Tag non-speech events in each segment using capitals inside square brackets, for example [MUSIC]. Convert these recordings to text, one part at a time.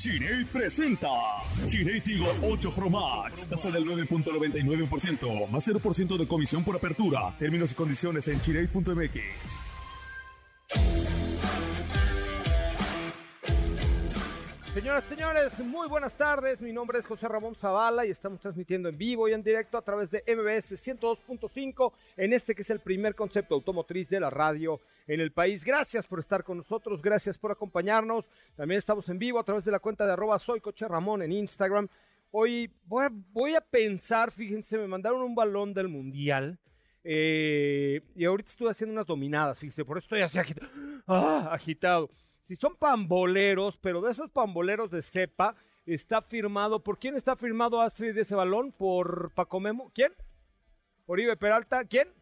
Chile presenta Chile Tigo 8 Pro Max. Tasa del 9.99%, más 0% de comisión por apertura. Términos y condiciones en chile.mx. Señoras y señores, muy buenas tardes. Mi nombre es José Ramón Zavala y estamos transmitiendo en vivo y en directo a través de MBS 102.5 en este que es el primer concepto automotriz de la radio en el país. Gracias por estar con nosotros, gracias por acompañarnos. También estamos en vivo a través de la cuenta de arroba soy Coche Ramón en Instagram. Hoy voy a, pensar, fíjense, me mandaron un balón del Mundial. eh, y ahorita estoy haciendo unas dominadas, fíjense, por eso estoy así agitado. Ah, agitado. Si son pamboleros, pero de esos pamboleros de cepa, está firmado. ¿Por quién está firmado Astrid de ese balón? ¿Por Paco Memo? ¿Quién? ¿Oribe Peralta? ¿Quién?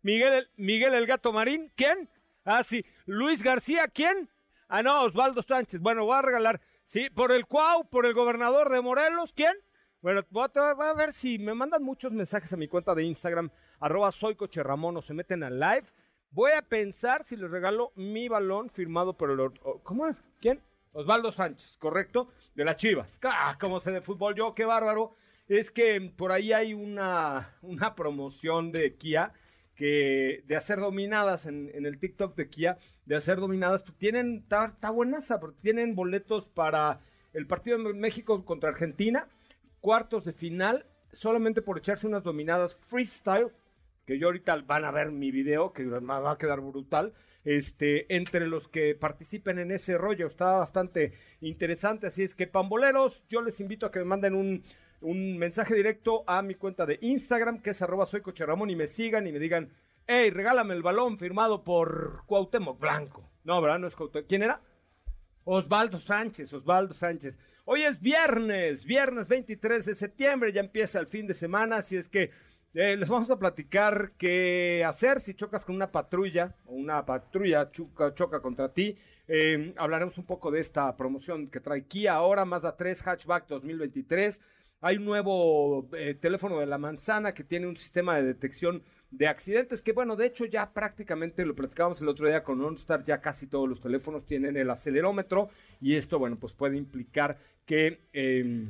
Miguel, el- Miguel el Gato Marín, ¿quién? Ah, sí. Luis García, ¿quién? Ah, no, Osvaldo Sánchez. Bueno, voy a regalar. Sí, por el Cuau, por el gobernador de Morelos, ¿quién? Bueno, voy a, a ver si me mandan muchos mensajes a mi cuenta de Instagram, arroba soy Coche Ramón, o se meten al live. Voy a pensar si les regalo mi balón firmado por el... ¿Cómo es? ¿Quién? Osvaldo Sánchez, ¿correcto? De las Chivas. ¡Ah, cómo sé de fútbol yo! ¡Qué bárbaro! Es que por ahí hay una, una promoción de Kia que de hacer dominadas en, el TikTok de Kia, de hacer dominadas, tienen, está buenaza, porque tienen boletos para el partido de México contra Argentina, cuartos de final, solamente por echarse unas dominadas freestyle, que yo ahorita van a ver mi video, que me va a quedar brutal, este, entre los que participen en ese rollo, está bastante interesante, así es que pamboleros, yo les invito a que me manden un, un mensaje directo a mi cuenta de Instagram, que es arroba soy y me sigan y me digan, hey, regálame el balón firmado por Cuauhtémoc Blanco. No, ¿verdad? No es Cuauhtémoc. ¿Quién era? Osvaldo Sánchez, Osvaldo Sánchez. Hoy es viernes, viernes 23 de septiembre, ya empieza el fin de semana, así es que eh, les vamos a platicar qué hacer si chocas con una patrulla o una patrulla choca, contra ti. Eh, hablaremos un poco de esta promoción que trae Kia ahora, Mazda 3 Hatchback 2023. Hay un nuevo eh, teléfono de la manzana que tiene un sistema de detección de accidentes que bueno, de hecho ya prácticamente lo platicábamos el otro día con OnStar, ya casi todos los teléfonos tienen el acelerómetro y esto bueno, pues puede implicar que... eh,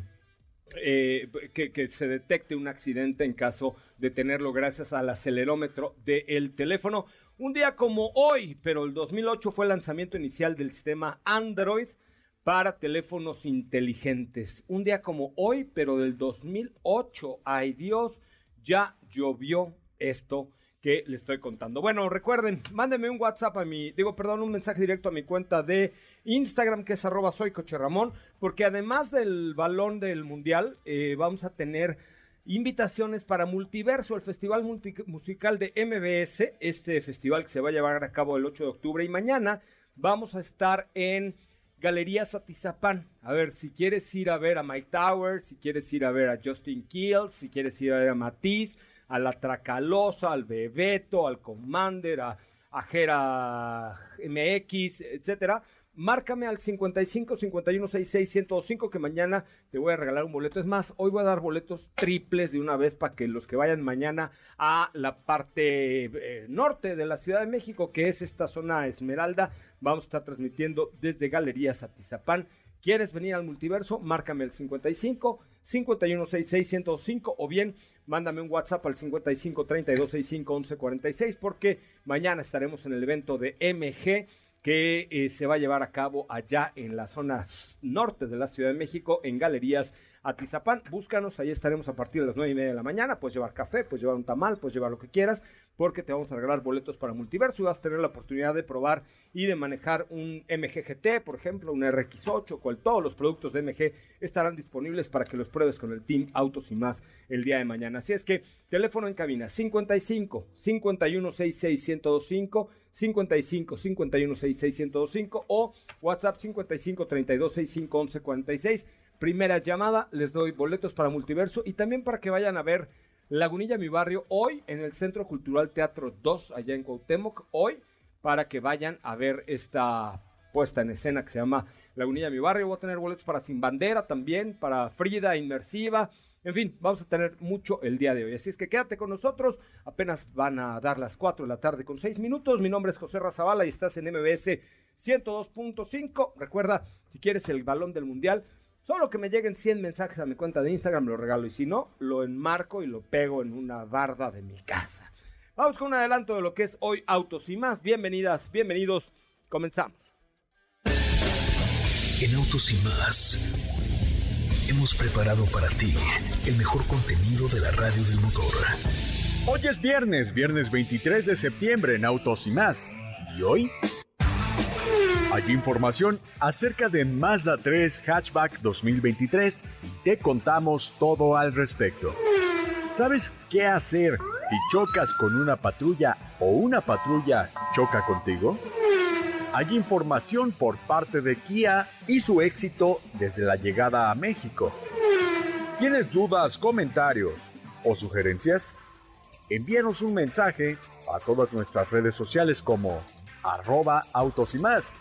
eh, que, se detecte un accidente en caso de tenerlo gracias al acelerómetro del teléfono. Un día como hoy, pero el 2008 fue el lanzamiento inicial del sistema Android para teléfonos inteligentes. Un día como hoy, pero del 2008. Ay Dios, ya llovió esto que le estoy contando. Bueno, recuerden, mándenme un WhatsApp a mi, digo, perdón, un mensaje directo a mi cuenta de Instagram, que es arroba soy Coche Ramón, porque además del balón del mundial, eh, vamos a tener invitaciones para Multiverso, el festival musical de MBS, este festival que se va a llevar a cabo el 8 de octubre y mañana vamos a estar en Galerías Atizapán. A ver, si quieres ir a ver a Mike Towers, si quieres ir a ver a Justin Kills, si quieres ir a ver a Matiz, a la Tracalosa, al Bebeto, al Commander, a, a Jera MX, etcétera. Márcame al 55 51 66 105 que mañana te voy a regalar un boleto. Es más, hoy voy a dar boletos triples de una vez para que los que vayan mañana a la parte eh, norte de la Ciudad de México, que es esta zona Esmeralda, vamos a estar transmitiendo desde Galerías Atizapán. ¿Quieres venir al multiverso? Márcame el 55 51 66 105 o bien mándame un WhatsApp al 55 32 65 11 46 porque mañana estaremos en el evento de MG que eh, se va a llevar a cabo allá en la zona norte de la Ciudad de México, en Galerías Atizapán. Búscanos, ahí estaremos a partir de las nueve y media de la mañana. Puedes llevar café, puedes llevar un tamal, puedes llevar lo que quieras, porque te vamos a regalar boletos para multiverso y vas a tener la oportunidad de probar y de manejar un MG GT, por ejemplo, un RX8, cual todos los productos de MG estarán disponibles para que los pruebes con el Team Autos y más el día de mañana. Así es que teléfono en cabina 55 51 66 1025 55 51 66 1025 o WhatsApp 55 32 65 11 46. Primera llamada, les doy boletos para multiverso y también para que vayan a ver Lagunilla Mi Barrio, hoy en el Centro Cultural Teatro 2, allá en Cuauhtémoc, hoy, para que vayan a ver esta puesta en escena que se llama Lagunilla Mi Barrio. Voy a tener boletos para Sin Bandera también, para Frida Inmersiva. En fin, vamos a tener mucho el día de hoy. Así es que quédate con nosotros. Apenas van a dar las 4 de la tarde con 6 minutos. Mi nombre es José Razabala y estás en MBS 102.5. Recuerda, si quieres el balón del mundial, solo que me lleguen 100 mensajes a mi cuenta de Instagram, lo regalo. Y si no, lo enmarco y lo pego en una barda de mi casa. Vamos con un adelanto de lo que es hoy Autos y más. Bienvenidas, bienvenidos. Comenzamos. En Autos y más hemos preparado para ti el mejor contenido de la radio del motor. Hoy es viernes, viernes 23 de septiembre en Autos y más. ¿Y hoy? Hay información acerca de Mazda 3 Hatchback 2023 y te contamos todo al respecto. ¿Sabes qué hacer si chocas con una patrulla o una patrulla choca contigo? Hay información por parte de Kia y su éxito desde la llegada a México. ¿Tienes dudas, comentarios o sugerencias? Envíanos un mensaje a todas nuestras redes sociales como arroba autos y más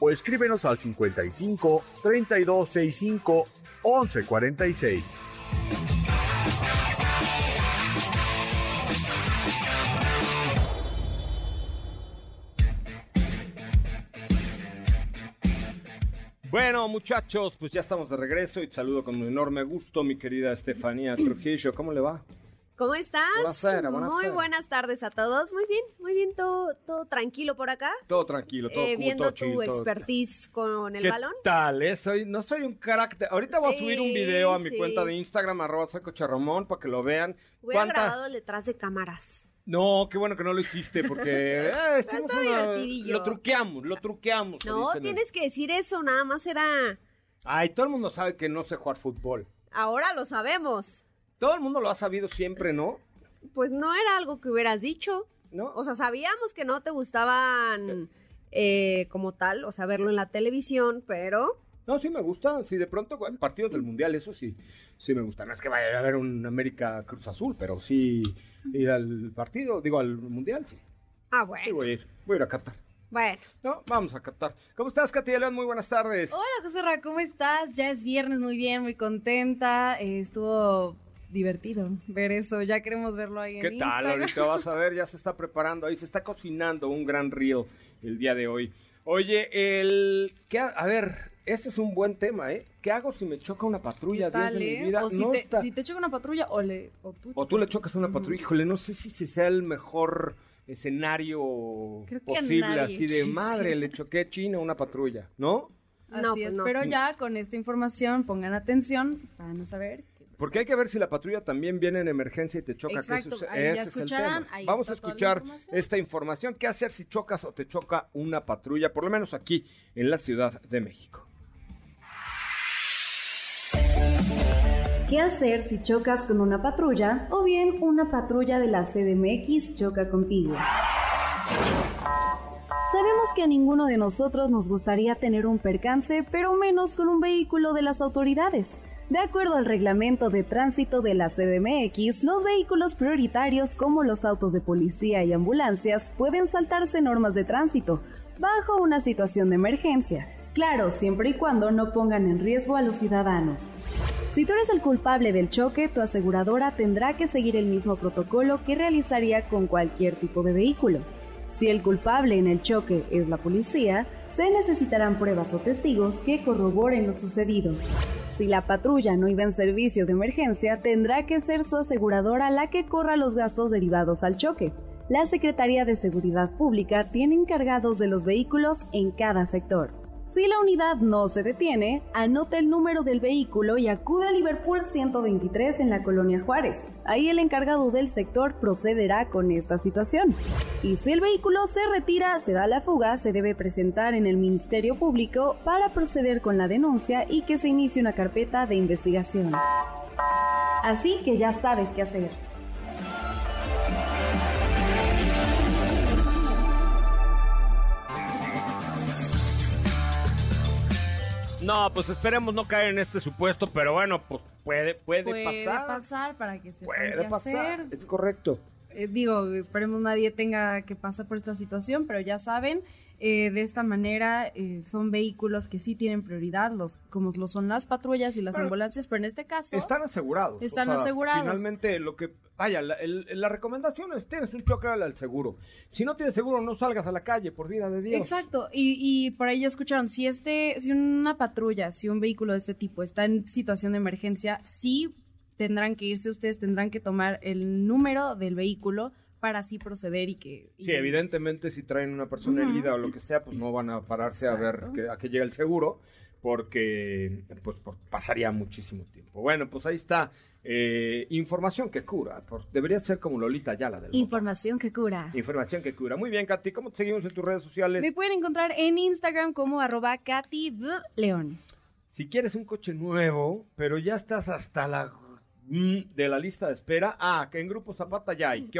o escríbenos al 55 3265 1146. Bueno, muchachos, pues ya estamos de regreso y te saludo con un enorme gusto, mi querida Estefanía Trujillo. ¿Cómo le va? ¿Cómo estás? Buenasera, buenasera. Muy buenas tardes a todos. Muy bien, muy bien, todo, todo tranquilo por acá. Todo tranquilo, todo Eh, cool, viendo todo tu todo- expertise con el ¿Qué balón. tal? eh? Soy- no soy un carácter. Ahorita voy a subir un video a mi sí. cuenta de Instagram, arroba soy Coche Ramón, para que lo vean. Hubiera ¿Cuánta- grabado detrás de cámaras. No, qué bueno que no lo hiciste, porque [LAUGHS] eh, hicimos una- lo truqueamos, lo truqueamos. No, tienes que decir eso, nada más era... Ay, todo el mundo sabe que no sé jugar fútbol. Ahora lo sabemos. Todo el mundo lo ha sabido siempre, ¿no? Pues no era algo que hubieras dicho. ¿No? O sea, sabíamos que no te gustaban eh, como tal, o sea, verlo en la televisión, pero... No, sí me gusta. Sí, de pronto, bueno, partidos del Mundial, eso sí, sí me gusta. No es que vaya a haber un América Cruz Azul, pero sí ir al partido, digo, al Mundial, sí. Ah, Sí, bueno. voy a ir, voy a ir a Qatar. Bueno, No, vamos a Qatar. ¿Cómo estás, Katia León? Muy buenas tardes. Hola, José Ra, ¿cómo estás? Ya es viernes, muy bien, muy contenta. Eh, estuvo divertido ver eso. Ya queremos verlo ahí en ¿Qué tal? Instagram. Ahorita vas a ver, ya se está preparando ahí, se está cocinando un gran reel el día de hoy. Oye, el... ¿qué A ver, este es un buen tema, ¿eh? ¿Qué hago si me choca una patrulla? ¿Qué tal, Dios de mi vida. O si, No te, está- si te choca una patrulla o, le, o tú, O tú le chocas. a una patrulla, Ujú. híjole, no sé si, si sea el mejor escenario que posible, así de madre, [LAUGHS] le choqué chino a una patrulla, ¿no? Así No, pues es, no. pero ya con esta información pongan atención, van a saber. que, Porque hay que ver si la patrulla también viene en emergencia y te choca. que Exacto, es- ahí ya ese es el escucharán, tema. ahí Vamos a escuchar información. esta información. ¿Qué hacer si chocas o te choca una patrulla? Por lo menos aquí en la Ciudad de México. ¿Qué hacer si chocas con una patrulla o bien una patrulla de la CDMX choca contigo? Sabemos que a ninguno de nosotros nos gustaría tener un percance, pero menos con un vehículo de las autoridades. De acuerdo al reglamento de tránsito de la CDMX, los vehículos prioritarios como los autos de policía y ambulancias pueden saltarse normas de tránsito bajo una situación de emergencia. Claro, siempre y cuando no pongan en riesgo a los ciudadanos. Si tú eres el culpable del choque, tu aseguradora tendrá que seguir el mismo protocolo que realizaría con cualquier tipo de vehículo. Si el culpable en el choque es la policía, se necesitarán pruebas o testigos que corroboren lo sucedido. Si la patrulla no iba en servicio de emergencia, tendrá que ser su aseguradora la que corra los gastos derivados al choque. La Secretaría de Seguridad Pública tiene encargados de los vehículos en cada sector. Si la unidad no se detiene, anota el número del vehículo y acude a Liverpool 123 en la colonia Juárez. Ahí el encargado del sector procederá con esta situación. Y si el vehículo se retira, se da la fuga, se debe presentar en el Ministerio Público para proceder con la denuncia y que se inicie una carpeta de investigación. Así que ya sabes qué hacer. No, pues esperemos no caer en este supuesto, pero bueno, pues puede, puede, Puede pasar. pasar para que se Puede pasar, es correcto. Eh, digo, esperemos nadie tenga que pasar por esta situación, pero ya saben, eh, de esta manera eh, son vehículos que sí tienen prioridad, los como lo son las patrullas y las Pero ambulancias, pero en este caso Están asegurados. Están o sea, asegurados. Finalmente, lo que. Vaya, la, el- la recomendación es: tienes un choque al seguro. Si no tienes seguro, no salgas a la calle, por vida de Dios. Exacto, y, y por ahí ya escucharon, si este, si una patrulla, si un vehículo de este tipo está en situación de emergencia, sí tendrán que irse ustedes, tendrán que tomar el número del vehículo para así proceder y que... y- Sí, evidentemente, si traen una persona herida o lo que sea, pues no van a pararse a ver que, a que llegue el seguro, porque pues por- pasaría muchísimo tiempo. Bueno, pues ahí está. eh, información que cura. Por- debería ser como Lolita Ayala del Información que cura. Información que cura. Muy bien, Katy. ¿Cómo te seguimos en tus redes sociales? Me pueden encontrar en Instagram como arroba Katy. León. Si quieres un coche nuevo, pero ya estás hasta la de la lista de espera, ah, que en Grupo Zapata ya hay.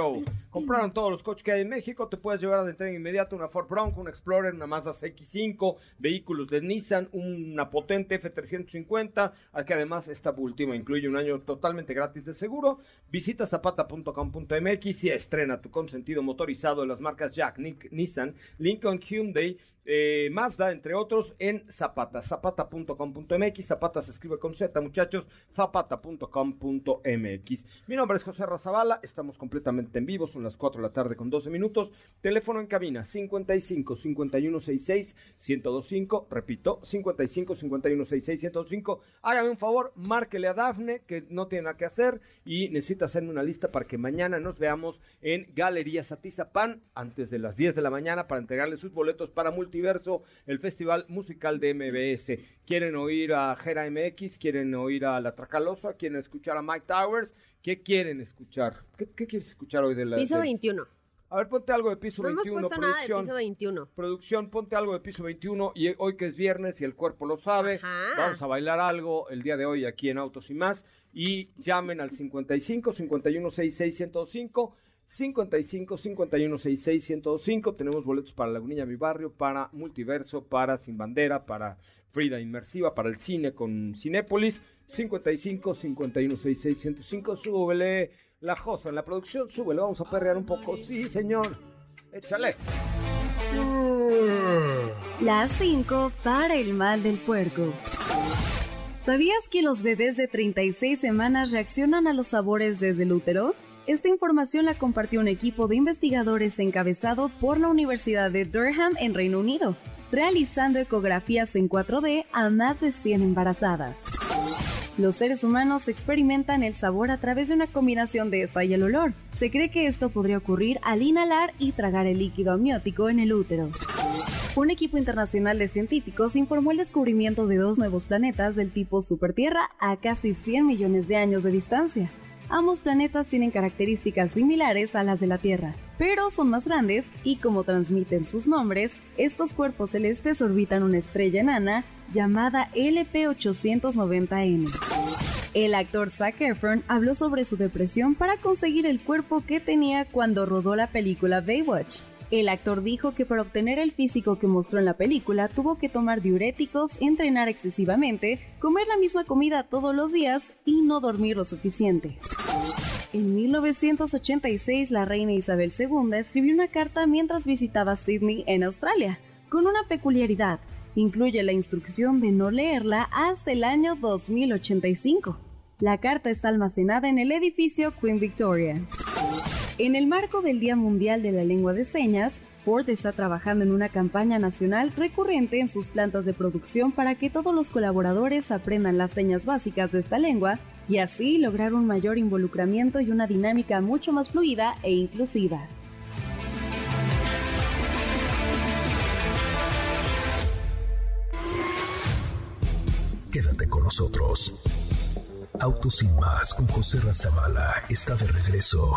Compraron todos los coches que hay en México, te puedes llevar de entrega inmediata una Ford Bronco, una Explorer, una Mazda CX-5, vehículos de Nissan, una potente F350, al que además esta última incluye un año totalmente gratis de seguro. Visita zapata.com.mx y estrena tu consentido motorizado de las marcas Jack, Nick, Nissan, Lincoln, Hyundai, eh, Mazda, entre otros, en Zapata, zapata.com.mx, Zapata se escribe con Z, muchachos, zapata.com.mx. Mi nombre es José Razabala, estamos completamente en vivo, son las 4 de la tarde con 12 minutos, teléfono en cabina 55 51 66 1025, repito, 55 51 66 1025, hágame un favor, márquele a Dafne, que no tiene nada que hacer, y necesita hacerme una lista para que mañana nos veamos en Galería Satizapán, antes de las 10 de la mañana, para entregarle sus boletos para Multiverso, el festival musical de MBS. ¿Quieren oír a Jera MX? ¿Quieren oír a La Tracalosa? ¿Quieren escuchar a Mike Towers? ¿Qué quieren escuchar? ¿Qué, qué quieres escuchar hoy de la... Piso de- 21. A ver, ponte algo de Piso No hemos 21, puesto nada de producción. piso 21. Producción, ponte algo de piso 21 y hoy que es viernes y el cuerpo lo sabe, Ajá. vamos a bailar algo el día de hoy aquí en Autos y más y llamen al 55 51 66 105 55 51 66 105 tenemos boletos para Lagunilla Mi Barrio, para Multiverso, para Sin Bandera, para Frida Inmersiva, para el cine con Cinépolis 55 51 66 105 súbele la josa en la producción, súbele, vamos a perrear un poco, sí señor, échale. Las 5 para el mal del puerco. ¿Sabías que los bebés de 36 semanas reaccionan a los sabores desde el útero? Esta información la compartió un equipo de investigadores encabezado por la Universidad de Durham en Reino Unido, realizando ecografías en 4D a más de 100 embarazadas. Los seres humanos experimentan el sabor a través de una combinación de esta y el olor. Se cree que esto podría ocurrir al inhalar y tragar el líquido amniótico en el útero. Un equipo internacional de científicos informó el descubrimiento de dos nuevos planetas del tipo Supertierra a casi 100 millones de años de distancia. Ambos planetas tienen características similares a las de la Tierra, pero son más grandes y como transmiten sus nombres, estos cuerpos celestes orbitan una estrella enana llamada LP890N. El actor Zac Efron habló sobre su depresión para conseguir el cuerpo que tenía cuando rodó la película Baywatch. El actor dijo que para obtener el físico que mostró en la película tuvo que tomar diuréticos, entrenar excesivamente, comer la misma comida todos los días y no dormir lo suficiente. En 1986, la reina Isabel II escribió una carta mientras visitaba Sydney en Australia, con una peculiaridad. Incluye la instrucción de no leerla hasta el año 2085. La carta está almacenada en el edificio Queen Victoria. En el marco del Día Mundial de la Lengua de Señas, Ford está trabajando en una campaña nacional recurrente en sus plantas de producción para que todos los colaboradores aprendan las señas básicas de esta lengua y así lograr un mayor involucramiento y una dinámica mucho más fluida e inclusiva. Quédate con nosotros. Autos sin más con José Razabala está de regreso.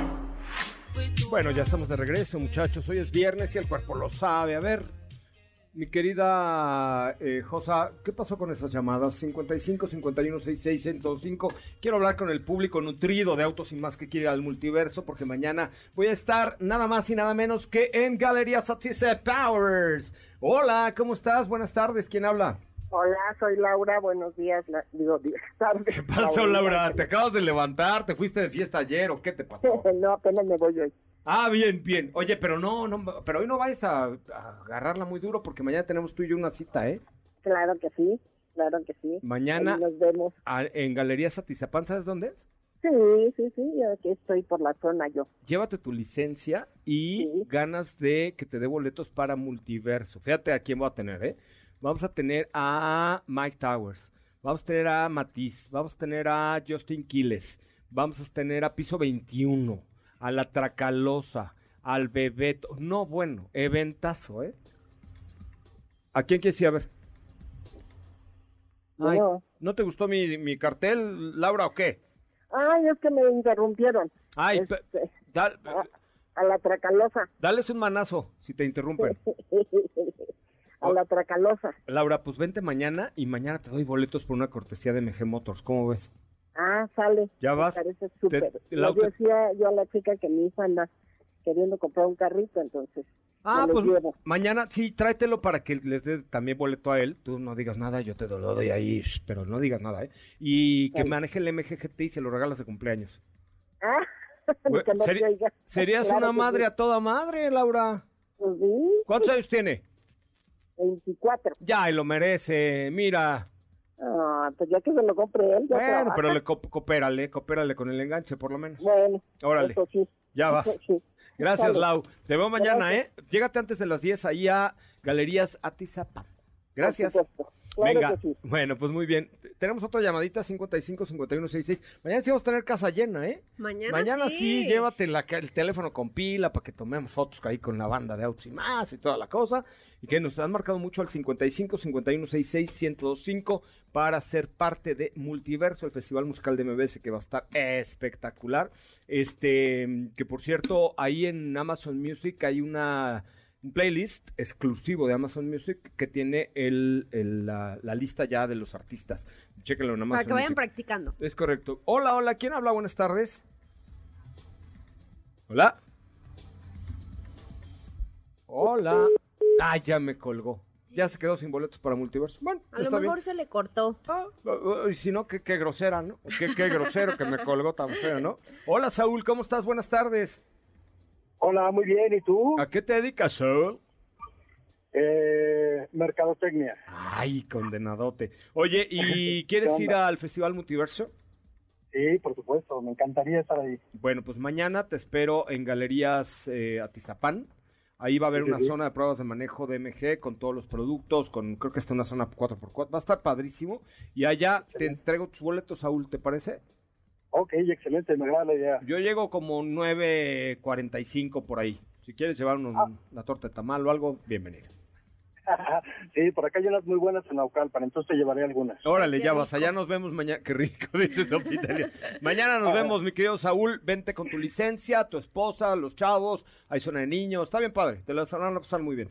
Bueno, ya estamos de regreso, muchachos. Hoy es viernes y el cuerpo lo sabe. A ver, mi querida eh, Josa, ¿qué pasó con esas llamadas? 55 51 66 105. Quiero hablar con el público nutrido de Autos y Más que quiere al multiverso, porque mañana voy a estar nada más y nada menos que en Galería Satisfy Powers. Hola, ¿cómo estás? Buenas tardes, ¿quién habla? Hola, soy Laura, buenos días, la- digo, días, [LAUGHS] tardes. ¿Qué pasó, Laura? ¿Te acabas de levantar? ¿Te fuiste de fiesta ayer o qué te pasó? [LAUGHS] no, apenas me voy hoy. Ah, bien, bien. Oye, pero no, no, pero hoy no vayas a, a agarrarla muy duro porque mañana tenemos tú y yo una cita, ¿eh? Claro que sí, claro que sí. Mañana Ahí nos vemos. a- en Galería Satizapán, ¿sabes dónde es? Sí, sí, sí, yo aquí estoy por la zona yo. Llévate tu licencia y Sí. ganas de que te dé boletos para multiverso. Fíjate a quién voy a tener, ¿eh? Vamos a tener a Mike Towers, vamos a tener a Matiz, vamos a tener a Justin Quiles, vamos a tener a Piso 21, a La Tracalosa, al Bebeto. No, bueno, eventazo, ¿eh? ¿A quién quieres ir a ver? Ay, No. ¿No te gustó mi, mi cartel, Laura, o qué? Ay, es que me interrumpieron. Ay, Este, a, a la tracalosa. dales un manazo si te interrumpen. [LAUGHS] a la tracalosa. Laura, pues vente mañana y mañana te doy boletos por una cortesía de MG Motors. ¿Cómo ves? Ah, sale. Ya Me vas. parece súper. Yo decía yo a la chica que mi hija anda queriendo comprar un carrito, entonces. Ah, pues llevo. mañana sí, tráetelo para que les dé también boleto a él. Tú no digas nada, yo te lo doy ahí, pero no digas nada, ¿eh? Y que maneje el MGGT y se lo regalas de cumpleaños. Ah, [LAUGHS] Güey, que no. Serías Claro una madre sí. a toda madre, Laura. Pues sí, ¿Cuántos años tiene? 24. Ya, y lo merece, mira. Ah, pues ya que se lo compre él, ya Bueno, trabaja. pero le co- coopérale, coopérale con el enganche, por lo menos. Bueno, Órale, eso sí. ya vas. eso [LAUGHS] sí. Gracias. Lau. Te veo mañana, Gracias. ¿eh? Llégate antes de las 10 ahí a Galerías Atizapán. Gracias. Por. Claro Venga, que sí. bueno, pues muy bien. Tenemos otra llamadita, 55 51 66. Mañana sí vamos a tener casa llena, ¿eh? Mañana, Mañana sí. sí, llévate la el teléfono con pila para que tomemos fotos ahí con la banda de autos y más y toda la cosa. Y que nos han marcado mucho al 55 51 66 1025 para ser parte de Multiverso, el festival musical de MBS que va a estar espectacular. Este, que por cierto, ahí en Amazon Music hay una un playlist exclusivo de Amazon Music que tiene el, el- la, la lista ya de los artistas. Chéquenlo en Amazon Para que vayan Music. practicando. Es correcto. Hola, hola, ¿quién habla? Buenas tardes. Hola. Hola. Ah, ya me colgó. Ya se quedó sin boletos para multiverso. Bueno, A lo mejor bien. se le cortó. Ah, y si no, qué, qué grosera, ¿no? Qué, qué grosero que me colgó tan feo, ¿no? Hola, Saúl, ¿cómo estás? Buenas tardes. Hola, muy bien. ¿Y tú? ¿A qué te dedicas, Saúl? Eh, mercadotecnia. Ay, condenadote. Oye, ¿y [LAUGHS] quieres ¿Qué ir al Festival Multiverso? Sí, por supuesto. Me encantaría estar ahí. Bueno, pues mañana te espero en Galerías eh, Atizapán. Ahí va a haber Sí, una sí. zona de pruebas de manejo de MG con todos los productos, con creo que está una zona 4x4. Va a estar padrísimo. Y allá te entrego tus boletos, Saúl, ¿te parece? Ok, excelente. Me agrada la idea. Yo llego como 9.45 por ahí. Si quieres llevar un- Ah. una torta de tamal o algo, bienvenido. [LAUGHS] sí, por acá hay unas muy buenas en Naucalpan, entonces te llevaré algunas. Órale, qué ya vas, allá nos vemos mañana. Qué rico, [LAUGHS] dice. Mañana nos [LAUGHS] vemos, mi querido Saúl. Vente con tu licencia, tu esposa, los chavos. Hay zona de niños. Está bien padre, te la van a pasar muy bien.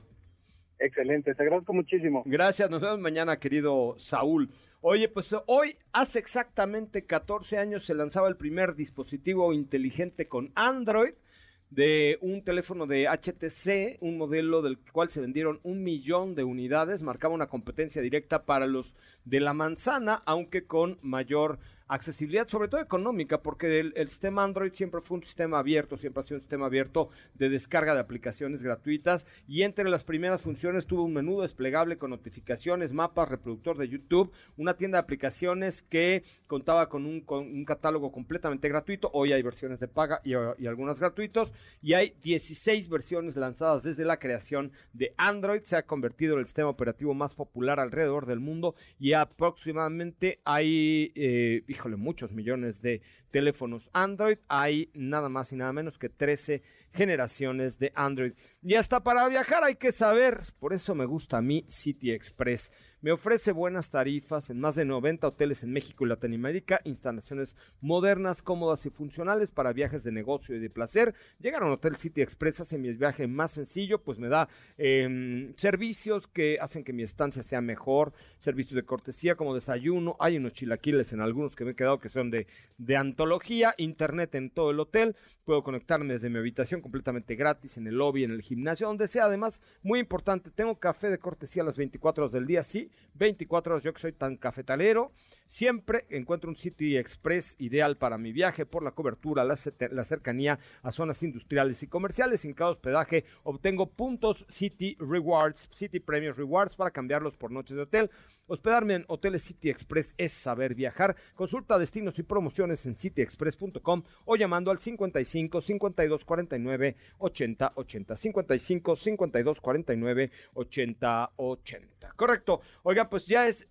Excelente, te agradezco muchísimo. Gracias, nos vemos mañana, querido Saúl. Oye, pues hoy, hace exactamente 14 años, se lanzaba el primer dispositivo inteligente con Android de un teléfono de HTC, un modelo del cual se vendieron un millón de unidades, marcaba una competencia directa para los de la manzana, aunque con mayor accesibilidad, sobre todo económica, porque el, sistema Android siempre fue un sistema abierto, siempre ha sido un sistema abierto de descarga de aplicaciones gratuitas y entre las primeras funciones tuvo un menú desplegable con notificaciones, mapas, reproductor de YouTube, una tienda de aplicaciones que contaba con un, con un catálogo completamente gratuito, hoy hay versiones de paga y, y algunas gratuitos y hay 16 versiones lanzadas desde la creación de Android, se ha convertido en el sistema operativo más popular alrededor del mundo y aproximadamente hay, eh, híjole, muchos millones de teléfonos Android. Hay nada más y nada menos que 13 generaciones de Android. Y hasta para viajar hay que saber, por eso me gusta a mí City Express. Me ofrece buenas tarifas en más de 90 hoteles en México y Latinoamérica, instalaciones modernas, cómodas y funcionales para viajes de negocio y de placer. Llegar a un Hotel City Express hace mi viaje más sencillo, pues me da em, servicios que hacen que mi estancia sea mejor, servicios de cortesía como desayuno, hay unos chilaquiles en algunos que me he quedado que son de, de antología, internet en todo el hotel, puedo conectarme desde mi habitación completamente gratis en el lobby, en el gimnasio, donde sea. Además, muy importante, tengo café de cortesía a las 24 horas del día, sí, 24 horas, yo que soy tan cafetalero, siempre encuentro un City Express ideal para mi viaje por la cobertura, la, cercanía a zonas industriales y comerciales. Sin cada hospedaje obtengo puntos City Rewards, City Premium Rewards para cambiarlos por noches de hotel. Hospedarme en Hoteles City Express es saber viajar. Consulta destinos y promociones en cityexpress.com o llamando al 55 52 49 80 80. 55 52 49 80 80. Correcto. Oiga, pues ya es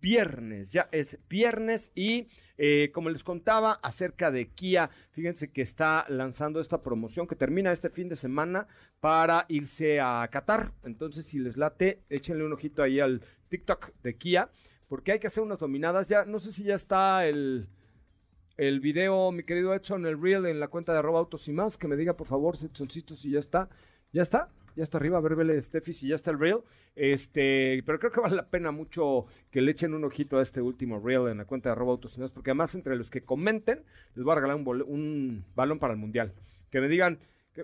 viernes, ya es viernes y eh, como les contaba acerca de Kia, fíjense que está lanzando esta promoción que termina este fin de semana para irse a Qatar. Entonces, si les late, échenle un ojito ahí al TikTok de Kia, porque hay que hacer unas dominadas. Ya, no sé si ya está el, el video, mi querido Edson, el reel en la cuenta de arroba autos y más, que me diga por favor, Edsoncito, si ya está. ¿Ya está? ya está arriba, a ver, vele, Steffi, si ya está el reel. Este, pero creo que vale la pena mucho que le echen un ojito a este último reel en la cuenta de arroba autos porque además entre los que comenten, les voy a regalar un, un balón para el mundial. Que me digan,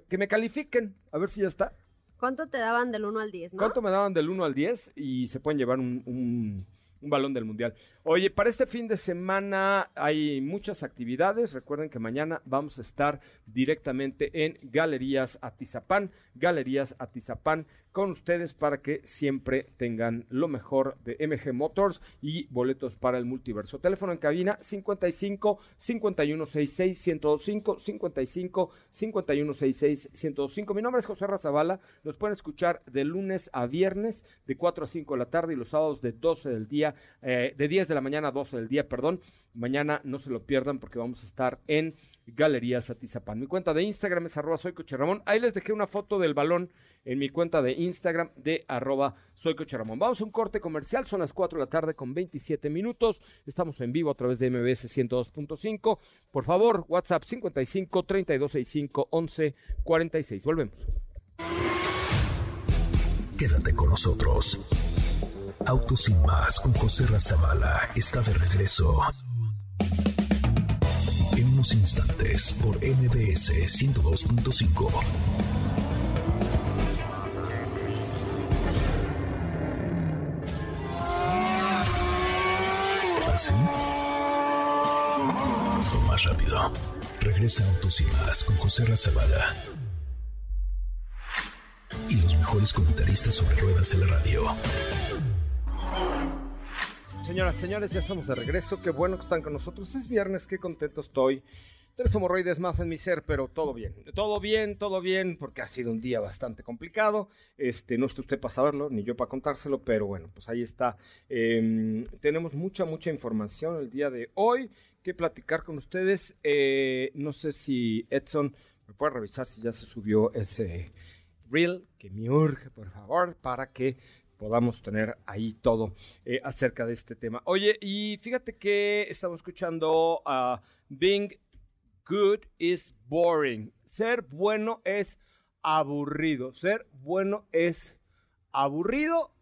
que, me califiquen, a ver si ya está. ¿Cuánto te daban del 1 al 10, no? ¿Cuánto me daban del 1 al 10? Y se pueden llevar un, un un balón del mundial. Oye, para este fin de semana hay muchas actividades. Recuerden que mañana vamos a estar directamente en Galerías Atizapán, Galerías Atizapán con ustedes para que siempre tengan lo mejor de MG Motors y boletos para el multiverso. Teléfono en cabina 55 5166 1025 55 5166 1025. Mi nombre es José Razabala. Nos pueden escuchar de lunes a viernes de 4 a 5 de la tarde y los sábados de 12 del día, eh, de 10 de la mañana a 12 del día, perdón. Mañana no se lo pierdan porque vamos a estar en Galerías Atizapán. Mi cuenta de Instagram es arroba soy Ramón. Ahí les dejé una foto del balón en mi cuenta de Instagram de arroba soy Ramón. Vamos a un corte comercial, son las 4 de la tarde con 27 minutos. Estamos en vivo a través de MBS 102.5. Por favor, WhatsApp 55 3265 11 46. Volvemos. Quédate con nosotros. Autos sin más con José Razabala está de regreso instantes por MBS 102.5. ¿Así? O más rápido. Regresa Autos y Más con José Razabala. Y los mejores comentaristas sobre ruedas de la radio. Señoras, señores, ya estamos de regreso. Qué bueno que están con nosotros. Es viernes, qué contento estoy. Tres hemorroides más en mi ser, pero todo bien. Todo bien, todo bien, porque ha sido un día bastante complicado. Este, no está usted para saberlo, ni yo para contárselo, pero bueno, pues ahí está. Em, tenemos mucha, mucha información el día de hoy que platicar con ustedes. Eh, no sé si Edson me puede revisar si ya se subió ese reel, que me urge, por favor, para que podamos tener ahí todo eh, acerca de este tema. Oye, y fíjate que estamos escuchando a Being Good is Boring. Ser bueno es aburrido. Ser bueno es aburrido.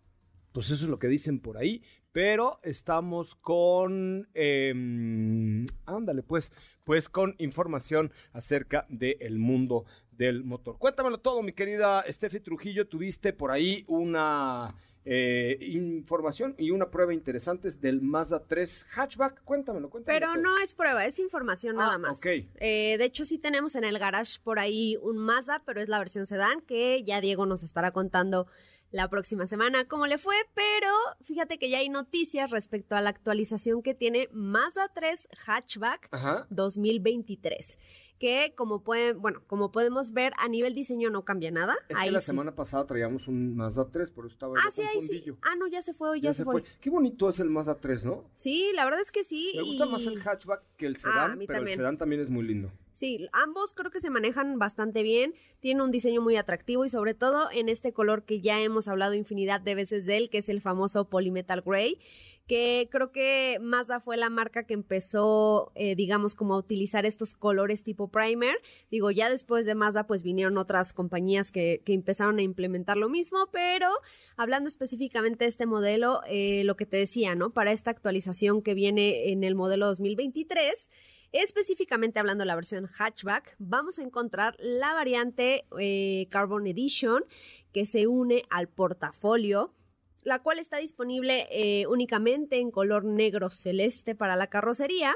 Pues eso es lo que dicen por ahí. Pero estamos con... Em, ándale, pues, pues con información acerca del mundo del motor. Cuéntamelo todo, mi querida Steffi Trujillo. Tuviste por ahí una eh, información y una prueba interesante del Mazda 3 hatchback. Cuéntamelo, cuéntamelo. Pero no es prueba, es información nada ah, más. Eh, de hecho, sí tenemos en el garage por ahí un Mazda, pero es la versión sedán que ya Diego nos estará contando la próxima semana cómo le fue, pero fíjate que ya hay noticias respecto a la actualización que tiene Mazda 3 Hatchback 2023 que como pueden, bueno, como podemos ver a nivel diseño no cambia nada. Es que la semana pasada traíamos un Mazda 3, por eso estaba Ah, sí, ahí sí. Ah, no, ya se fue, ya, se, fue. Qué bonito es el Mazda 3, ¿no? Sí, la verdad es que sí. Me gusta más el hatchback que el sedán, ah, pero el sedán también es muy lindo. Sí, ambos creo que se manejan bastante bien, tienen un diseño muy atractivo y sobre todo en este color que ya hemos hablado infinidad de veces de él, que es el famoso Polymetal Gray que creo que Mazda fue la marca que empezó, eh, digamos, como a utilizar estos colores tipo primer. Digo, ya después de Mazda, pues vinieron otras compañías que, que empezaron a implementar lo mismo, pero hablando específicamente de este modelo, eh, lo que te decía, ¿no? Para esta actualización que viene en el modelo 2023, Específicamente hablando de la versión hatchback, vamos a encontrar la variante eh, Carbon Edition que se une al portafolio la cual está disponible eh, únicamente en color negro celeste para la carrocería.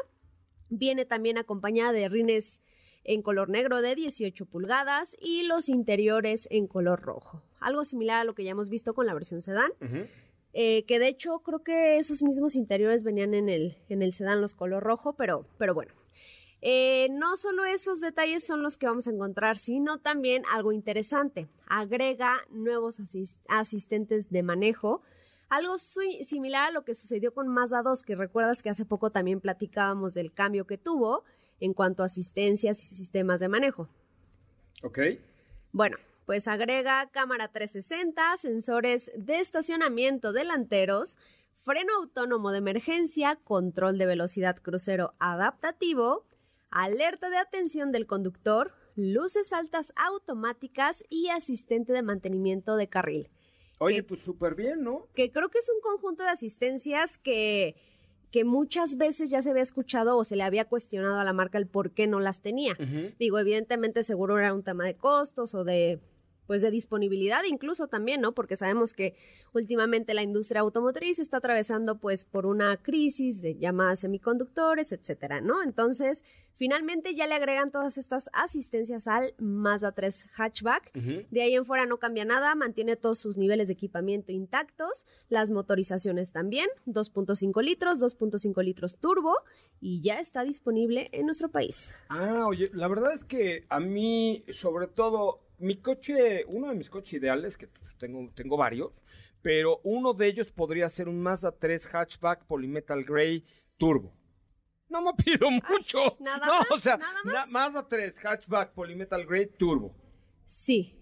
Viene también acompañada de rines en color negro de 18 pulgadas y los interiores en color rojo. Algo similar a lo que ya hemos visto con la versión sedán. Eh, que de hecho creo que esos mismos interiores venían en el, en el sedán los color rojo, pero, pero bueno, eh, no solo esos detalles son los que vamos a encontrar, sino también algo interesante. Agrega nuevos asistentes de manejo, algo similar a lo que sucedió con Mazda 2, que recuerdas que hace poco también platicábamos del cambio que tuvo en cuanto a asistencias y sistemas de manejo. Ok. Bueno, pues agrega cámara 360, sensores de estacionamiento delanteros, freno autónomo de emergencia, control de velocidad crucero adaptativo, alerta de atención del conductor, luces altas automáticas y asistente de mantenimiento de carril. Oye, pues súper bien, ¿no? Que creo que es un conjunto de asistencias que, que muchas veces ya se había escuchado o se le había cuestionado a la marca el por qué no las tenía. Digo, evidentemente seguro era un tema de costos o de pues de disponibilidad incluso también, ¿no? Porque sabemos que últimamente la industria automotriz está atravesando pues por una crisis de llamadas semiconductores, etcétera, ¿no? Entonces, finalmente ya le agregan todas estas asistencias al Mazda 3 hatchback. De ahí en fuera no cambia nada, mantiene todos sus niveles de equipamiento intactos, las motorizaciones también, 2.5 litros, 2.5 litros turbo y ya está disponible en nuestro país. Ah, oye, la verdad es que a mí sobre todo mi coche, uno de mis coches ideales, que tengo, tengo varios, pero uno de ellos podría ser un Mazda 3 hatchback Polymetal Gray Turbo. No me pido mucho. ¿Nada no, más? o sea, ¿Nada más? Mazda 3 hatchback Polymetal Gray Turbo. Sí.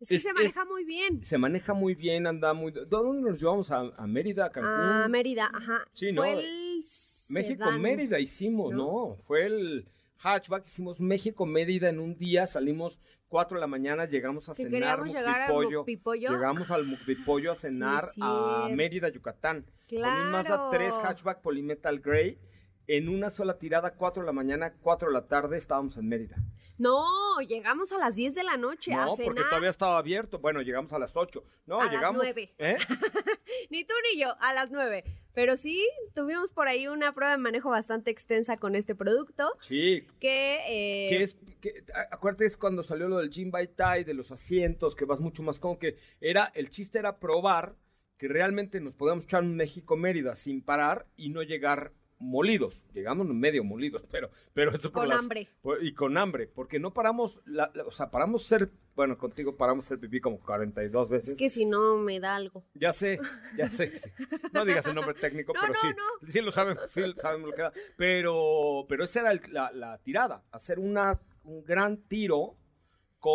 Es que Es- se maneja muy bien. Se maneja muy bien, anda muy... ¿Dónde nos llevamos? ¿A, a Mérida, a Cancún? A Mérida, ajá. Sí, ¿no? Fue el México, sedán. Mérida hicimos, ¿no? ¿no? Fue el hatchback, hicimos México, Mérida en un día, salimos 4 de la mañana, llegamos a Que cenar. Mucpipollo. Llegamos al Mucpipollo a cenar Sí, a. Mérida, Yucatán. Con un Mazda Claro. 3 hatchback Polymetal Gray. En una sola tirada, 4 de la mañana, 4 de la tarde, estábamos en Mérida. No, llegamos a las 10 de la noche a No, cenar. porque todavía estaba abierto. Bueno, llegamos a las 8. No, A las llegamos. 9. ¿Eh? [LAUGHS] Ni tú ni yo, a las 9. Pero sí, tuvimos por ahí una prueba de manejo bastante extensa con este producto. Sí, Que, eh, que es, que, a- acuérdate, es cuando salió lo del Jim by Tai, de los asientos, que vas mucho más como que era, el chiste era probar que realmente nos podíamos echar un México-Mérida sin parar y no llegar molidos. Llegamos medio molidos, pero, pero eso por Con las- hambre. por- y con hambre, porque no paramos, la- la- o sea, paramos ser, bueno, contigo paramos ser pipí como 42 veces. es que si no me da algo. Ya sé, ya sé. sí. No digas el nombre técnico, [LAUGHS] No, pero no, sí. no. Sí lo sabemos, sí sabemos lo que da. Pero, pero esa era el- la, la tirada, hacer una, un gran tiro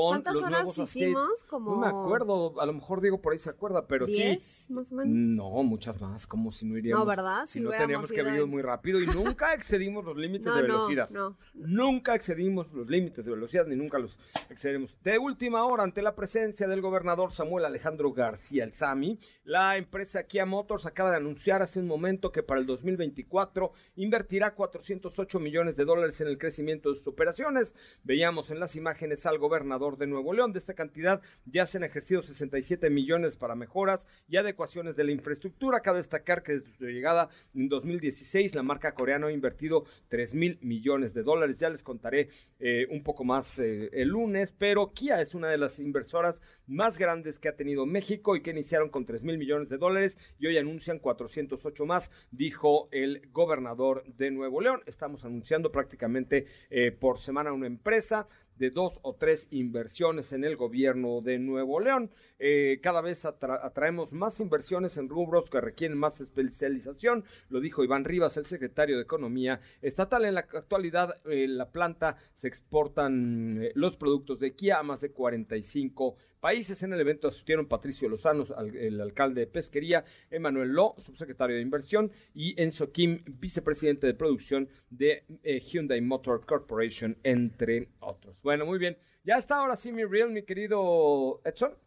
con ¿Cuántas los horas nuevos hicimos? Como No me acuerdo, a lo mejor Diego por ahí se acuerda, pero sí. 10, más o menos. No, muchas más, como si no iríamos. No, ¿verdad? Si, Si no teníamos que haber ido muy rápido y nunca [LAUGHS] excedimos los límites No, de no, velocidad. no. Nunca excedimos los límites de velocidad ni nunca los excedemos. De última hora, ante la presencia del gobernador Samuel Alejandro García El Sami, la empresa Kia Motors acaba de anunciar hace un momento que para el 2024 invertirá 408 millones de dólares en el crecimiento de sus operaciones. Veíamos en las imágenes al gobernador de Nuevo León. De esta cantidad ya se han ejercido 67 millones para mejoras y adecuaciones de la infraestructura. Cabe destacar que desde su llegada en 2016 la marca coreana ha invertido 3 mil millones de dólares. Ya les contaré eh, un poco más eh, el lunes, pero Kia es una de las inversoras más grandes que ha tenido México y que iniciaron con 3 mil millones de dólares y hoy anuncian 408 más, dijo el gobernador de Nuevo León. Estamos anunciando prácticamente eh, por semana una empresa. de dos o tres inversiones en el gobierno de Nuevo León. Eh, cada vez atraemos más inversiones en rubros que requieren más especialización, lo dijo Iván Rivas, el secretario de Economía Estatal. En la actualidad, en la planta se exportan eh, los productos de Kia a más de 45 países. En el evento asistieron Patricio Lozano, el alcalde de Pesquería, Emanuel Lo, subsecretario de Inversión, y Enzo Kim, vicepresidente de producción de eh, Hyundai Motor Corporation, entre otros. Bueno, muy bien. Ya está ahora sí mi reel, mi querido Edson.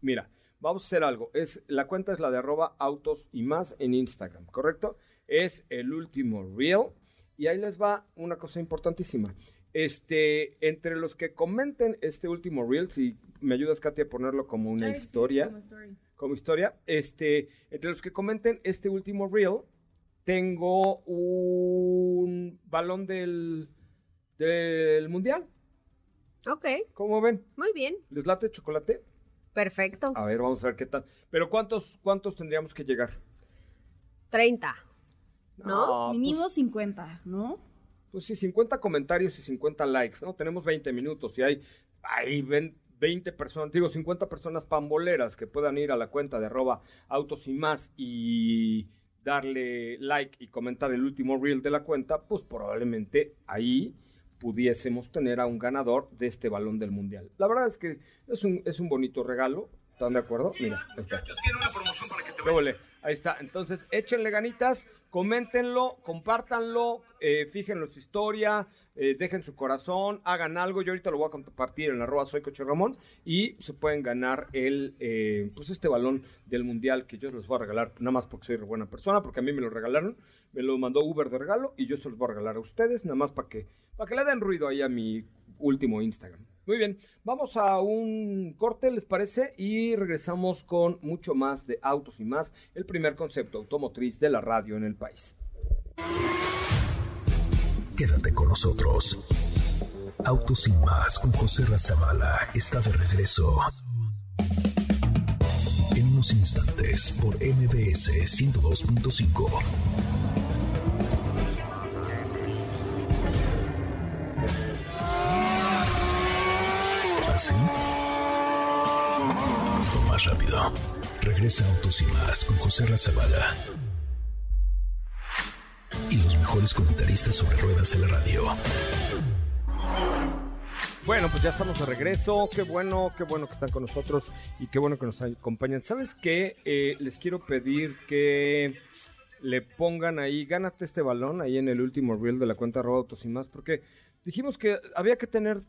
Mira, vamos a hacer algo. Es, la cuenta es la de arroba autos y más en Instagram, ¿correcto? Es el último reel. Y ahí les va una cosa importantísima. Este, entre los que comenten este último reel, si me ayudas, Katia, a ponerlo como una historia. como, historia. Este, entre los que comenten este último reel, tengo un balón del, del mundial. Ok. ¿Cómo ven? Muy bien. ¿Les late chocolate? Perfecto. A ver, vamos a ver qué tal. Pero ¿cuántos, cuántos tendríamos que llegar? 30. ¿No? Pues Mínimo 50, ¿no? Pues sí, 50 comentarios y 50 likes, ¿no? Tenemos 20 minutos y hay, hay 20 personas, digo 50 personas pamboleras que puedan ir a la cuenta de arroba autos y más y darle like y comentar el último reel de la cuenta, pues probablemente ahí pudiésemos tener a un ganador de este balón del mundial. La verdad es que es un, es un bonito regalo. ¿Están de acuerdo? Mira, muchachos, tiene una promoción para que te Ahí está. Entonces, échenle ganitas, coméntenlo, compártanlo, eh, fíjenlo su historia, eh, dejen su corazón, hagan algo. Yo ahorita lo voy a compartir en arroba soy Coche Ramón y se pueden ganar el, eh, pues este balón del mundial que yo les voy a regalar, nada más porque soy buena persona, porque a mí me lo regalaron, me lo mandó Uber de regalo y yo se los voy a regalar a ustedes, nada más para que para que le den ruido ahí a mi último Instagram. Muy bien, vamos a un corte, ¿les parece? Y regresamos con mucho más de autos y más, el primer concepto automotriz de la radio en el país. Quédate con nosotros. Autos y más con José Razabala está de regreso. En unos instantes por MBS 102.5. rápido. Regresa Autos y Más con José Razabala. Y los mejores comentaristas sobre ruedas de la radio. Bueno, pues ya estamos de regreso. Qué bueno, qué bueno que están con nosotros y qué bueno que nos acompañan. ¿Sabes qué? Eh, les quiero pedir que le pongan ahí, gánate este balón ahí en el último reel de la cuenta arroba autos y más, porque dijimos que había que tener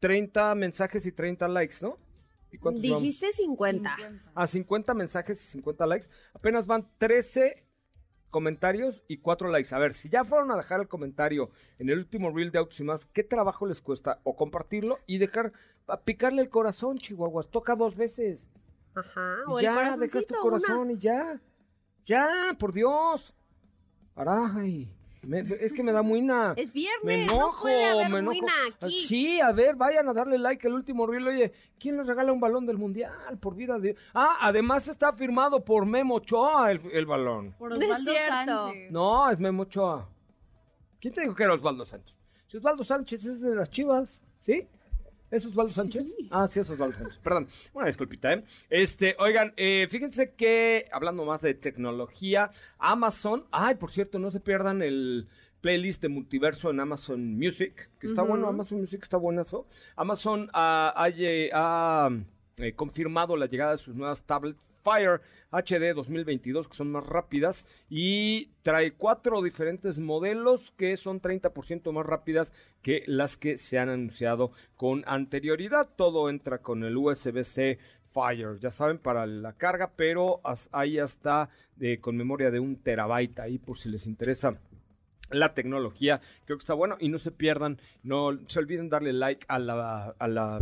30 mensajes y 30 likes, ¿no? ¿Y Dijiste 50. A 50 mensajes y 50 likes. Apenas van 13 comentarios y 4 likes. A ver, si ya fueron a dejar el comentario en el último reel de Autos y más, ¿qué trabajo les cuesta? O compartirlo y dejar, picarle el corazón, Chihuahuas. Toca dos veces. Ajá, o ya, dejas tu corazón y ya. Ya, por Dios. Ay es que me da muina. Es viernes. Me enojo, me enojo. Aquí. Sí, a ver, vayan a darle like al último reel. Oye, ¿quién les regala un balón del mundial? Por vida de. Ah, además está firmado por Memo Ochoa el, balón. Por Osvaldo Sánchez. No, es Memo Ochoa. ¿Quién te dijo que era Osvaldo Sánchez? Si Osvaldo Sánchez es de las chivas, ¿sí? ¿Es Osvaldo Sánchez? Ah, sí, es Osvaldo Sánchez. Perdón, una disculpita, ¿eh? Este, oigan, eh, fíjense que, hablando más de tecnología, Amazon, ay, por cierto, no se pierdan el playlist de multiverso en Amazon Music, que está bueno, Amazon Music está buenazo. Amazon ha, ha, eh, confirmado la llegada de sus nuevas tablets Fire HD 2022 que son más rápidas y trae cuatro diferentes modelos que son 30% más rápidas que las que se han anunciado con anterioridad. Todo entra con el USB-C Fire, ya saben, para la carga, pero ahí hasta de, con memoria de un terabyte ahí por si les interesa la tecnología, creo que está bueno y no se pierdan, no se olviden darle like a la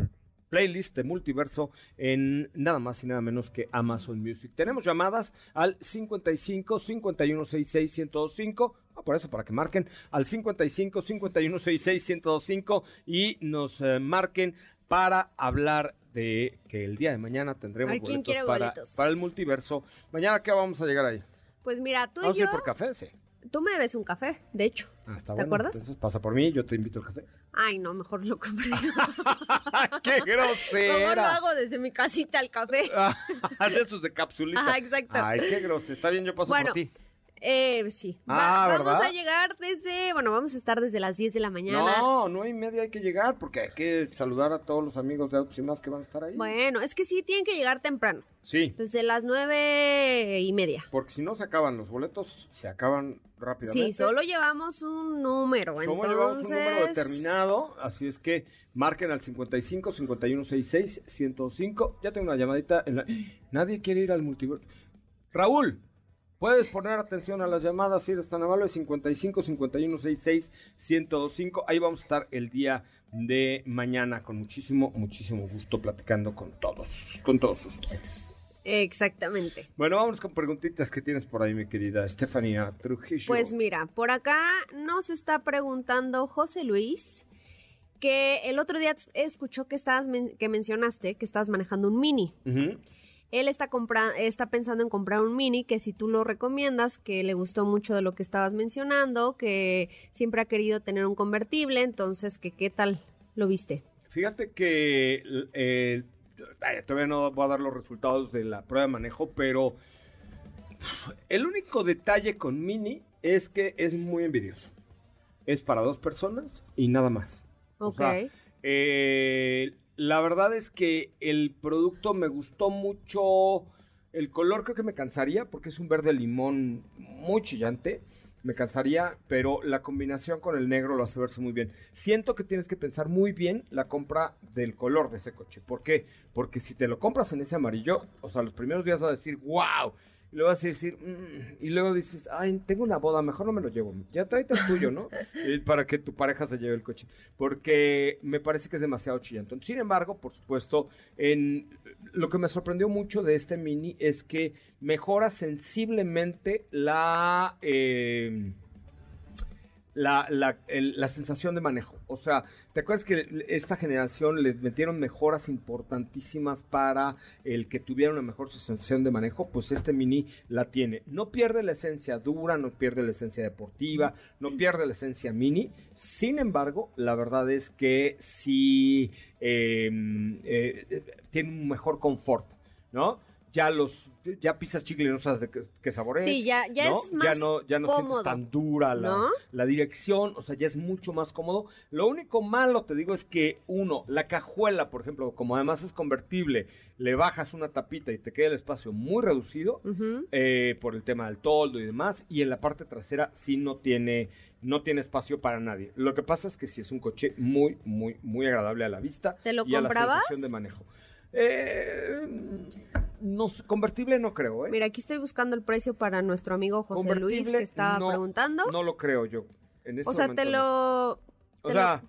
playlist de multiverso en nada más y nada menos que Amazon Music. Tenemos llamadas al 55 5166 1025 por eso, para que marquen al 55 5166 1025 y nos eh, marquen para hablar de que el día de mañana tendremos boletos para, para, el multiverso. Mañana, ¿qué vamos a llegar ahí? Pues mira, tú vamos y yo... A ir por café, sí. Tú me debes un café, de hecho. Ah, está ¿Te acuerdas? Entonces pasa por mí, yo te invito al café. Ay, no, mejor lo compré. [LAUGHS] ¡Qué grosera! Mejor lo hago desde mi casita al café. [LAUGHS] de esos de capsulita. Ajá, exacto. Ay, qué grosera. Está bien, yo paso por ti. Eh, sí. Ah, vamos a llegar desde, bueno, vamos a estar desde las 10 de la mañana. No, no y media hay que llegar porque hay que saludar a todos los amigos de Autos y más que van a estar ahí. Bueno, es que sí tienen que llegar temprano. Sí. Desde las nueve y media. Porque si no se acaban los boletos, se acaban rápidamente. Sí, solo llevamos un número. Solo entonces... llevamos un número determinado, así es que marquen al 55 5166 105. Ya tengo una llamadita. En la... Nadie quiere ir al multiverso. Raúl, Puedes poner atención a las llamadas si eres tan amable, 55 51 66 1025. Ahí vamos a estar el día de mañana con muchísimo, muchísimo gusto platicando con todos, con todos ustedes. Exactamente. Bueno, vamos con preguntitas que tienes por ahí, mi querida Estefanía Trujillo. Pues mira, por acá nos está preguntando José Luis que el otro día escuchó que estabas que mencionaste que estabas manejando un mini. Él está, está pensando en comprar un mini que si tú lo recomiendas, que le gustó mucho de lo que estabas mencionando, que siempre ha querido tener un convertible, entonces, que qué tal lo viste? Fíjate que eh, todavía no voy a dar los resultados de la prueba de manejo, pero el único detalle con mini es que es muy envidioso. Es para dos personas y nada más. Ok. eh, la verdad es que el producto me gustó mucho. El color creo que me cansaría porque es un verde limón muy chillante. Me cansaría, pero la combinación con el negro lo hace verse muy bien. Siento que tienes que pensar muy bien la compra del color de ese coche. ¿Por qué? Porque si te lo compras en ese amarillo, o sea, los primeros días vas a decir, wow, y luego vas a decir, mm", y luego dices, ay, tengo una boda, mejor no me lo llevo. Ya tráete el tuyo, ¿no? [LAUGHS] Para que tu pareja se lleve el coche. Porque me parece que es demasiado chillante. Sin embargo, por supuesto, en lo que me sorprendió mucho de este mini es que mejora sensiblemente la... Eh, la, la, la, sensación de manejo. O sea, ¿te acuerdas que esta generación le metieron mejoras importantísimas para el que tuviera una mejor sensación de manejo? Pues este Mini la tiene. No pierde la esencia dura, no pierde la esencia deportiva, no pierde la esencia Mini. Sin embargo, la verdad es que sí em, eh, tiene un mejor confort, ¿no? Ya los ya pisas chicle y no sabes de qué, sabor es. Sí, ya, ya es más Ya no, ya no sientes tan dura la, la, dirección, o sea, ya es mucho más cómodo. Lo único malo, te digo, es que uno, la cajuela, por ejemplo, como además es convertible, le bajas una tapita y te queda el espacio muy reducido eh, por el tema del toldo y demás, y en la parte trasera sí no tiene no tiene espacio para nadie. Lo que pasa es que sí es un coche muy, muy, muy agradable a la vista ¿Te lo y a la sensación de manejo. Eh, no, convertible no creo, ¿eh? Mira, aquí estoy buscando el precio para nuestro amigo José Luis que estaba preguntando. No lo creo yo. En este o sea, te lo... O sea,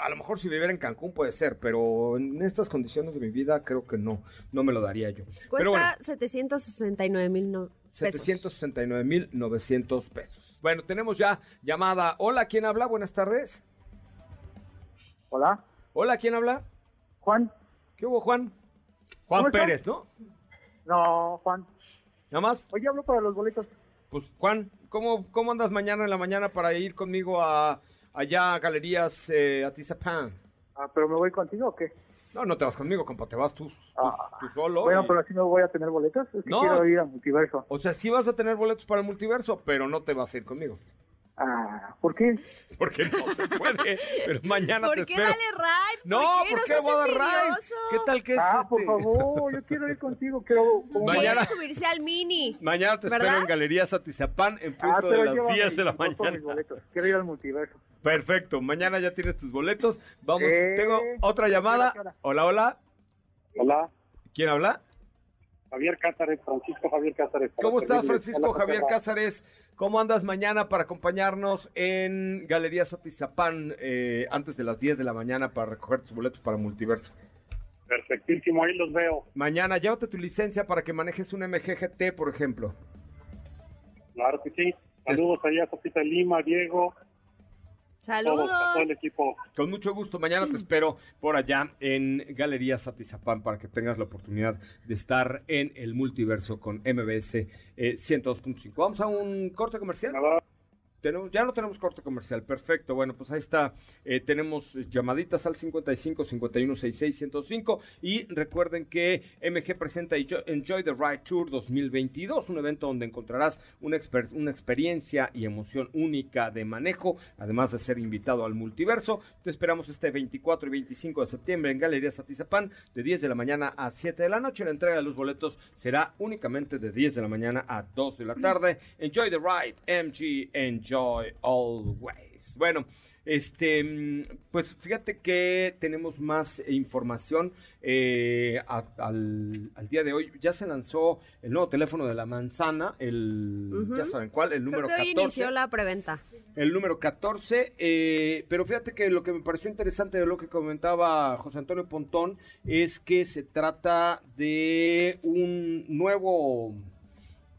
a, lo mejor si viviera en Cancún puede ser, pero en estas condiciones de mi vida creo que no, no me lo daría yo. Cuesta bueno, 769 mil no, 769 mil 900 pesos. Bueno, tenemos ya llamada. Hola, ¿quién habla? Buenas tardes. Hola. Hola, ¿quién habla? Juan. ¿Qué hubo, Juan? Juan Pérez, ¿no? No, Juan. ¿Nada más? Oye, hablo para los boletos. Pues, Juan, ¿cómo, cómo andas mañana en la mañana para ir conmigo a allá a Galerías eh, Atizapán? Ah, ¿pero me voy contigo o qué? No, no te vas conmigo, compa, te vas tú, ah, tú, solo. Bueno, pero así no voy a tener boletos, es que no. quiero ir al multiverso. O sea, sí vas a tener boletos para el multiverso, pero no te vas a ir conmigo. Ah, ¿por qué? Porque no se puede, pero mañana ¿Por te qué espero. dale ride? No, ¿por qué, voy a dar ride? ¿Qué tal que es Ah, por este? favor, yo quiero ir contigo, quiero... Mañana- subirse al mini. Mañana te ¿Verdad? espero en Galerías Atizapán en punto Ah, de las llévame, 10 de la por mañana. Quiero ir al multiverso. Perfecto, mañana ya tienes tus boletos. Vamos, Eh, tengo otra llamada. ¿qué qué? Hola, hola. Hola, ¿Quién habla? Javier Cázares, Francisco Javier Cázares. ¿Cómo estás. Francisco Javier Cázares? ¿Cómo andas mañana para acompañarnos en Galerías Atizapán eh, antes de las 10 de la mañana para recoger tus boletos para Multiverso? Perfectísimo, ahí los veo. Mañana, llévate tu licencia para que manejes un MGGT, por ejemplo. Claro que sí. Saludos allá a Sofita Lima, Diego, Saludos. todos, a todo el equipo. Con mucho gusto, mañana te espero por allá en Galerías Atizapán para que tengas la oportunidad de estar en el multiverso con MBS eh, 102.5. Vamos a un corte comercial. Tenemos, ya no tenemos corte comercial, perfecto. Bueno, pues ahí está. Eh, tenemos llamaditas al 55 51 66 105 y recuerden que MG presenta Enjoy the Ride Tour 2022, un evento donde encontrarás una, una experiencia y emoción única de manejo, además de ser invitado al multiverso. Te esperamos este 24 y 25 de septiembre en Galería Satizapán de 10 de la mañana a 7 de la noche. La entrega de los boletos será únicamente de 10 de la mañana a 2 de la tarde. Enjoy the ride, MG, enjoy always. Bueno, este, mm, pues fíjate que tenemos más información eh, al, día de hoy. Ya se lanzó el nuevo teléfono de la manzana, el, ya saben cuál, el número Creo que 14. inició la preventa. El número 14, eh, pero fíjate que lo que me pareció interesante de lo que comentaba José Antonio Pontón es que se trata de un nuevo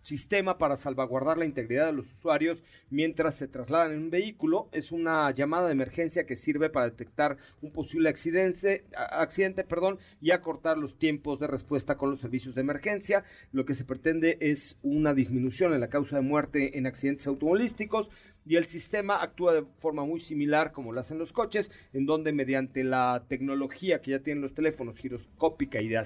sistema para salvaguardar la integridad de los usuarios mientras se trasladan en un vehículo. Es una llamada de emergencia que sirve para detectar un posible accidente, accidente perdón, y acortar los tiempos de respuesta con los servicios de emergencia. Lo que se pretende es una disminución en la causa de muerte en accidentes automovilísticos y el sistema actúa de forma muy similar como lo hacen los coches, en donde mediante la tecnología que ya tienen los teléfonos giroscópica y de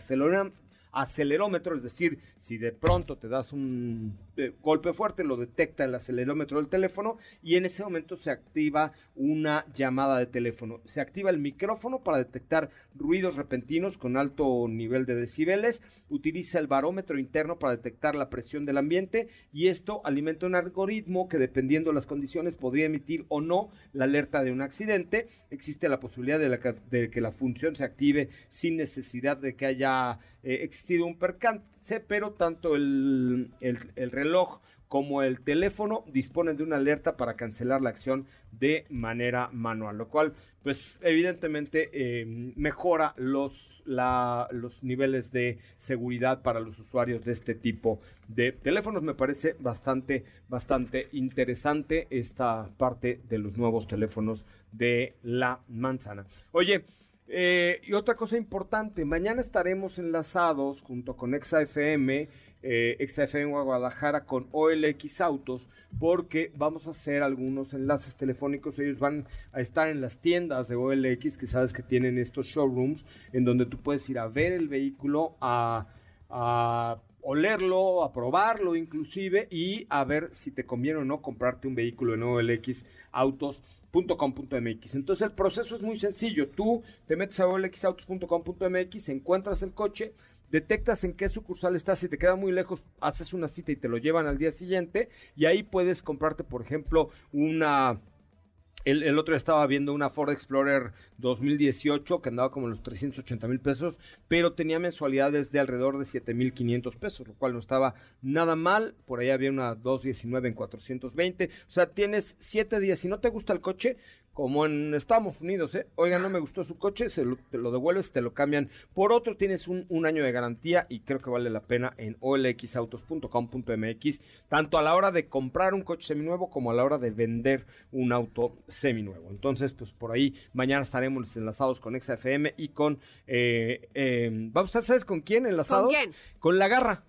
acelerómetro, es decir, si de pronto te das un eh, golpe fuerte, lo detecta el acelerómetro del teléfono y en ese momento se activa una llamada de teléfono. Se activa el micrófono para detectar ruidos repentinos con alto nivel de decibeles, utiliza el barómetro interno para detectar la presión del ambiente y esto alimenta un algoritmo que dependiendo de las condiciones podría emitir o no la alerta de un accidente. Existe la posibilidad de, que la función se active sin necesidad de que haya eh, existido un percance, pero tanto el, el reloj como el teléfono disponen de una alerta para cancelar la acción de manera manual, lo cual pues evidentemente eh, mejora los, los niveles de seguridad para los usuarios de este tipo de teléfonos. Me parece bastante, bastante interesante esta parte de los nuevos teléfonos de la manzana. Oye, eh, y otra cosa importante, mañana estaremos enlazados junto con ExaFM eh, XFM Guadalajara con OLX Autos porque vamos a hacer algunos enlaces telefónicos. Ellos van a estar en las tiendas de OLX que sabes que tienen estos showrooms en donde tú puedes ir a ver el vehículo, a, a olerlo, a probarlo inclusive y a ver si te conviene o no comprarte un vehículo en OLX Autos.com.mx. Entonces el proceso es muy sencillo. Tú te metes a olxautos.com.mx, encuentras el coche, detectas en qué sucursal estás, si te queda muy lejos, haces una cita y te lo llevan al día siguiente y ahí puedes comprarte, por ejemplo, una... El, otro estaba viendo una Ford Explorer 2018 que andaba como en los 380 mil pesos, pero tenía mensualidades de alrededor de 7 mil 500 pesos, lo cual no estaba nada mal. Por ahí había una 219 en 420. O sea, tienes 7 días. Si no te gusta el coche, como en Estados Unidos, ¿eh? Oiga, no me gustó su coche, se lo, te lo devuelves, te lo cambian por otro, tienes un, un, año de garantía y creo que vale la pena en olxautos.com.mx, tanto a la hora de comprar un coche seminuevo como a la hora de vender un auto seminuevo. Entonces, pues por ahí mañana estaremos enlazados con XFM y con, eh, eh, vamos a, ¿sabes con quién enlazados? ¿Con quién? Con La Garra.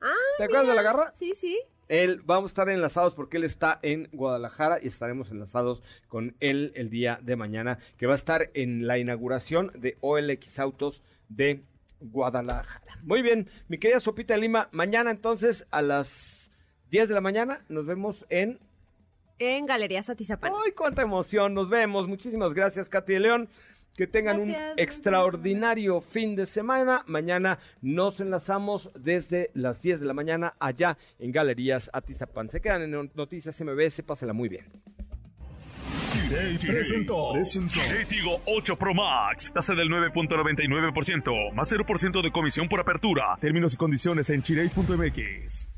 Ah, ¿Te acuerdas de La Garra? Sí, sí. Él, vamos a estar enlazados porque él está en Guadalajara y estaremos enlazados con él el día de mañana, que va a estar en la inauguración de OLX Autos de Guadalajara. Muy bien, mi querida Sopita de Lima, mañana entonces a las 10 de la mañana nos vemos en... En Galería Satizapán. ¡Ay, cuánta emoción! Nos vemos. Muchísimas gracias, Katy de León. Que tengan un extraordinario fin de semana. Mañana nos enlazamos desde las 10 de la mañana allá en Galerías Atizapán. Se quedan en Noticias MBS, pásela muy bien. Chirey presentó. Chirey Tigo 8 Pro Max. Tasa del 9.99%. Más 0% de comisión por apertura. Términos y condiciones en chirey.mx.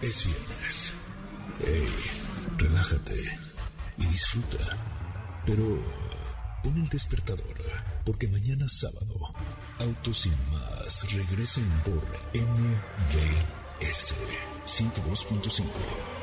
Es viernes. Hey, relájate y disfruta. Pero Pon el despertador, porque mañana sábado, Autos sin más regresen por MVS 102.5.